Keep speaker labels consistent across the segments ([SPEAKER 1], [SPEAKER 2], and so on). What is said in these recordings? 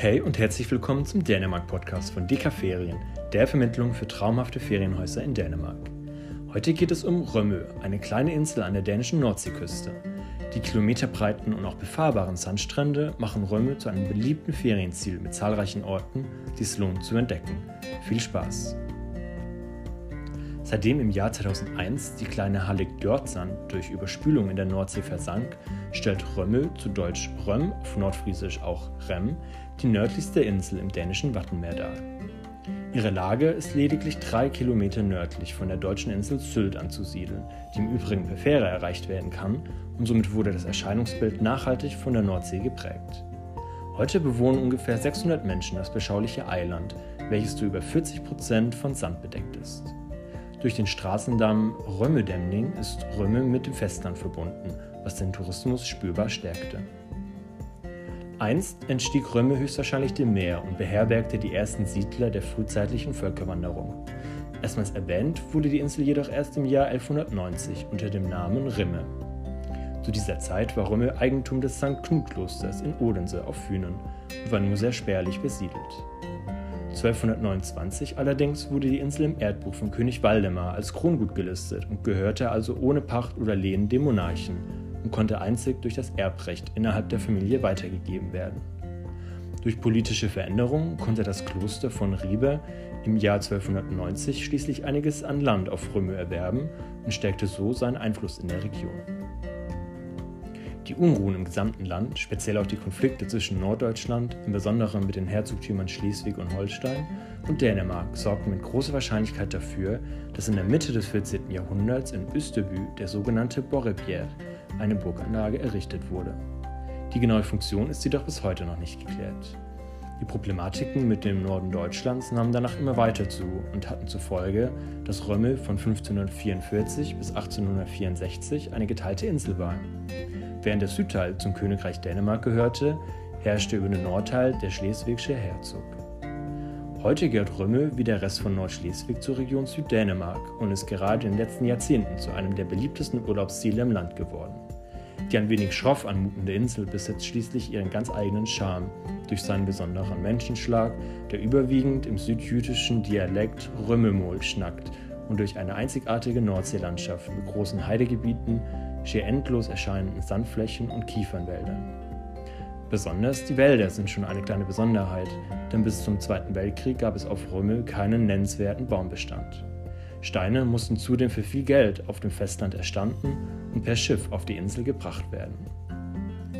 [SPEAKER 1] Hey und herzlich willkommen zum Dänemark-Podcast von DK Ferien, der Vermittlung für traumhafte Ferienhäuser in Dänemark. Heute geht es um Römö, eine kleine Insel an der dänischen Nordseeküste. Die kilometerbreiten und auch befahrbaren Sandstrände machen Römö zu einem beliebten Ferienziel mit zahlreichen Orten, die es lohnt zu entdecken. Viel Spaß! Seitdem im Jahr 2001 die kleine Hallig Djordsand durch Überspülung in der Nordsee versank, stellt Römmel, zu Deutsch Röm, auf Nordfriesisch auch Rem, die nördlichste Insel im dänischen Wattenmeer dar. Ihre Lage ist lediglich drei Kilometer nördlich von der deutschen Insel Sylt anzusiedeln, die im Übrigen per Fähre erreicht werden kann, und somit wurde das Erscheinungsbild nachhaltig von der Nordsee geprägt. Heute bewohnen ungefähr 600 Menschen das beschauliche Eiland, welches zu über 40 Prozent von Sand bedeckt ist. Durch den Straßendamm Römmedämning ist Römme mit dem Festland verbunden, was den Tourismus spürbar stärkte. Einst entstieg Römme höchstwahrscheinlich dem Meer und beherbergte die ersten Siedler der frühzeitlichen Völkerwanderung. Erstmals erwähnt wurde die Insel jedoch erst im Jahr 1190 unter dem Namen Rimme. Zu dieser Zeit war Römme Eigentum des St. Knut-Klosters in Odense auf Fünen und war nur sehr spärlich besiedelt. 1229 allerdings wurde die Insel im Erdbuch von König Waldemar als Krongut gelistet und gehörte also ohne Pacht oder Lehen dem Monarchen und konnte einzig durch das Erbrecht innerhalb der Familie weitergegeben werden. Durch politische Veränderungen konnte das Kloster von Riebe im Jahr 1290 schließlich einiges an Land auf Röme erwerben und stärkte so seinen Einfluss in der Region. Die Unruhen im gesamten Land, speziell auch die Konflikte zwischen Norddeutschland, im Besonderen mit den Herzogtümern Schleswig und Holstein, und Dänemark sorgten mit großer Wahrscheinlichkeit dafür, dass in der Mitte des 14. Jahrhunderts in Österbü der sogenannte Borrepierre, eine Burganlage, errichtet wurde. Die genaue Funktion ist jedoch bis heute noch nicht geklärt. Die Problematiken mit dem Norden Deutschlands nahmen danach immer weiter zu und hatten zur Folge, dass Römmel von 1544 bis 1864 eine geteilte Insel war. Während der Südteil zum Königreich Dänemark gehörte, herrschte über den Nordteil der schleswigsche Herzog. Heute gehört Römmel wie der Rest von Nordschleswig zur Region Süddänemark und ist gerade in den letzten Jahrzehnten zu einem der beliebtesten Urlaubsziele im Land geworden. Die ein wenig schroff anmutende Insel besitzt schließlich ihren ganz eigenen Charme durch seinen besonderen Menschenschlag, der überwiegend im südjüdischen Dialekt Römmelmol schnackt und durch eine einzigartige Nordseelandschaft mit großen Heidegebieten, schier endlos erscheinenden Sandflächen und Kiefernwäldern. Besonders die Wälder sind schon eine kleine Besonderheit, denn bis zum Zweiten Weltkrieg gab es auf Römmel keinen nennenswerten Baumbestand. Steine mussten zudem für viel Geld auf dem Festland erstanden und per Schiff auf die Insel gebracht werden.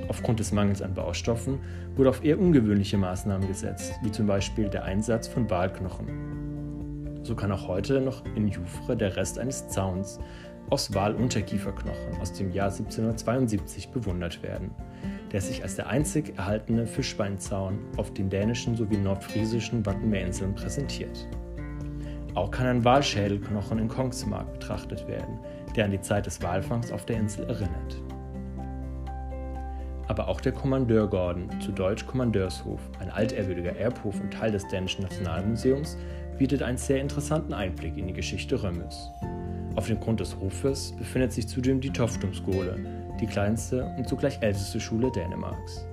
[SPEAKER 1] Aufgrund des Mangels an Baustoffen wurde auf eher ungewöhnliche Maßnahmen gesetzt, wie zum Beispiel der Einsatz von Walknochen. So kann auch heute noch in Jufre der Rest eines Zauns aus Walunterkieferknochen aus dem Jahr 1772 bewundert werden, der sich als der einzig erhaltene Fischbeinzaun auf den dänischen sowie nordfriesischen Wattenmeerinseln präsentiert. Auch kann ein Walschädelknochen in Kongsmark betrachtet werden, der an die Zeit des Walfangs auf der Insel erinnert. Aber auch der Kommandeurgorden, zu Deutsch Kommandeurshof, ein altehrwürdiger Erbhof und Teil des Dänischen Nationalmuseums, bietet einen sehr interessanten Einblick in die Geschichte Römmels. Auf dem Grund des Hofes befindet sich zudem die Toftumskole, die kleinste und zugleich älteste Schule Dänemarks.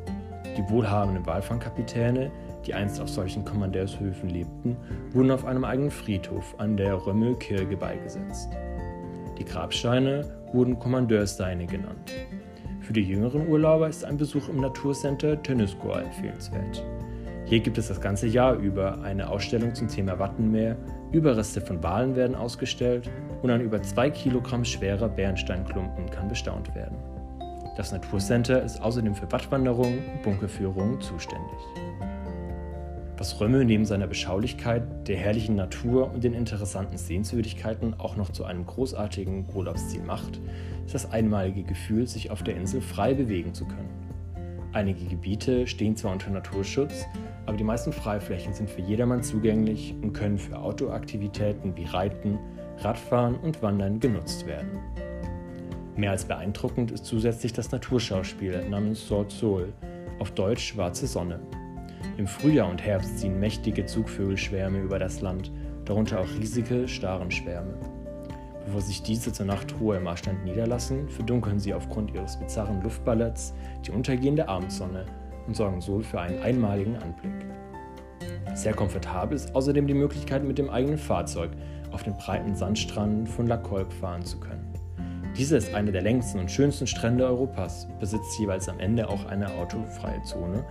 [SPEAKER 1] Die wohlhabenden Walfangkapitäne, die einst auf solchen Kommandeurshöfen lebten, wurden auf einem eigenen Friedhof an der Römmelkirche beigesetzt. Die Grabsteine wurden Kommandeurssteine genannt. Für die jüngeren Urlauber ist ein Besuch im Naturcenter Tönnesgård empfehlenswert. Hier gibt es das ganze Jahr über eine Ausstellung zum Thema Wattenmeer, Überreste von Walen werden ausgestellt und ein über zwei Kilogramm schwerer Bernsteinklumpen kann bestaunt werden. Das Naturcenter ist außerdem für Wattwanderungen und Bunkerführungen zuständig. Was Römmel neben seiner Beschaulichkeit, der herrlichen Natur und den interessanten Sehenswürdigkeiten auch noch zu einem großartigen Urlaubsziel macht, ist das einmalige Gefühl, sich auf der Insel frei bewegen zu können. Einige Gebiete stehen zwar unter Naturschutz, aber die meisten Freiflächen sind für jedermann zugänglich und können für Outdoor-Aktivitäten wie Reiten, Radfahren und Wandern genutzt werden. Mehr als beeindruckend ist zusätzlich das Naturschauspiel namens Sword Sol, auf Deutsch Schwarze Sonne. Im Frühjahr und Herbst ziehen mächtige Zugvögelschwärme über das Land, darunter auch riesige Starenschwärme. Bevor sich diese zur Nachtruhe im Marschland niederlassen, verdunkeln sie aufgrund ihres bizarren Luftballetts die untergehende Abendsonne und sorgen so für einen einmaligen Anblick. Sehr komfortabel ist außerdem die Möglichkeit, mit dem eigenen Fahrzeug auf den breiten Sandstranden von La Colque fahren zu können. Dieser ist einer der längsten und schönsten Strände Europas, besitzt jeweils am Ende auch eine autofreie Zone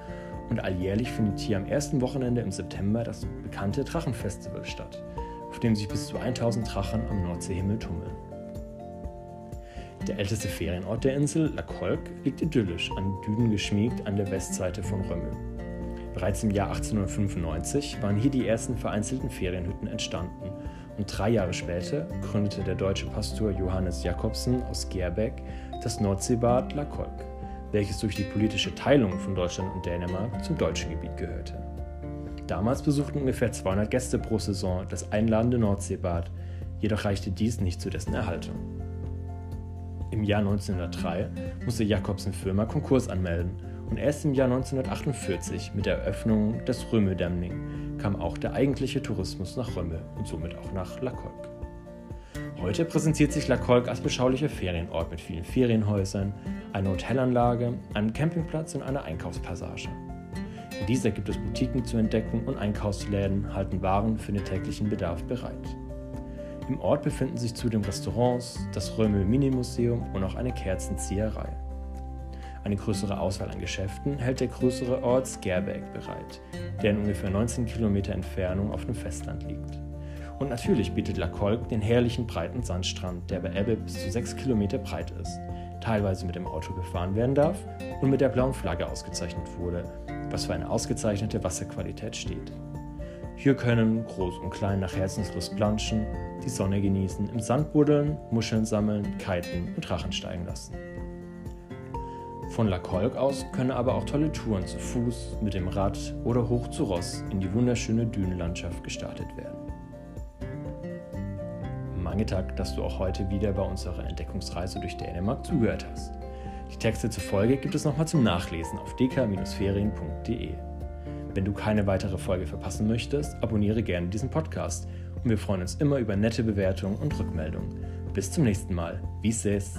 [SPEAKER 1] und alljährlich findet hier am ersten Wochenende im September das bekannte Drachenfestival statt, auf dem sich bis zu 1000 Drachen am Nordseehimmel tummeln. Der älteste Ferienort der Insel, La Colque, liegt idyllisch an Dünen geschmiegt an der Westseite von Römmel. Bereits im Jahr 1895 waren hier die ersten vereinzelten Ferienhütten entstanden und drei Jahre später gründete der deutsche Pastor Johannes Jakobsen aus Gerbeck das Nordseebad La Colque, welches durch die politische Teilung von Deutschland und Dänemark zum deutschen Gebiet gehörte. Damals besuchten ungefähr 200 Gäste pro Saison das einladende Nordseebad, jedoch reichte dies nicht zu dessen Erhaltung. Im Jahr 1903 musste Jakobsen Firma Konkurs anmelden und erst im Jahr 1948 mit der Eröffnung des Röme-Dämning kam auch der eigentliche Tourismus nach Römme und somit auch nach La. Heute präsentiert sich La Colque als beschaulicher Ferienort mit vielen Ferienhäusern, einer Hotelanlage, einem Campingplatz und einer Einkaufspassage. In dieser gibt es Boutiquen zu entdecken und Einkaufsläden halten Waren für den täglichen Bedarf bereit. Im Ort befinden sich zudem Restaurants, das Römel Minimuseum und auch eine Kerzenzieherei. Eine größere Auswahl an Geschäften hält der größere Ort Skerbeck bereit, der in ungefähr 19 Kilometer Entfernung auf dem Festland liegt. Und natürlich bietet La Colque den herrlichen breiten Sandstrand, der bei Ebbe bis zu 6 Kilometer breit ist, teilweise mit dem Auto befahren werden darf und mit der blauen Flagge ausgezeichnet wurde, was für eine ausgezeichnete Wasserqualität steht. Hier können Groß und Klein nach Herzenslust planschen, die Sonne genießen, im Sand buddeln, Muscheln sammeln, kiten und Drachen steigen lassen. Von La Colque aus können aber auch tolle Touren zu Fuß, mit dem Rad oder hoch zu Ross in die wunderschöne Dünenlandschaft gestartet werden. Mange Dank, dass du auch heute wieder bei unserer Entdeckungsreise durch Dänemark zugehört hast. Die Texte zur Folge gibt es nochmal zum Nachlesen auf dk-ferien.de. Wenn du keine weitere Folge verpassen möchtest, abonniere gerne diesen Podcast und wir freuen uns immer über nette Bewertungen und Rückmeldungen. Bis zum nächsten Mal. Wie es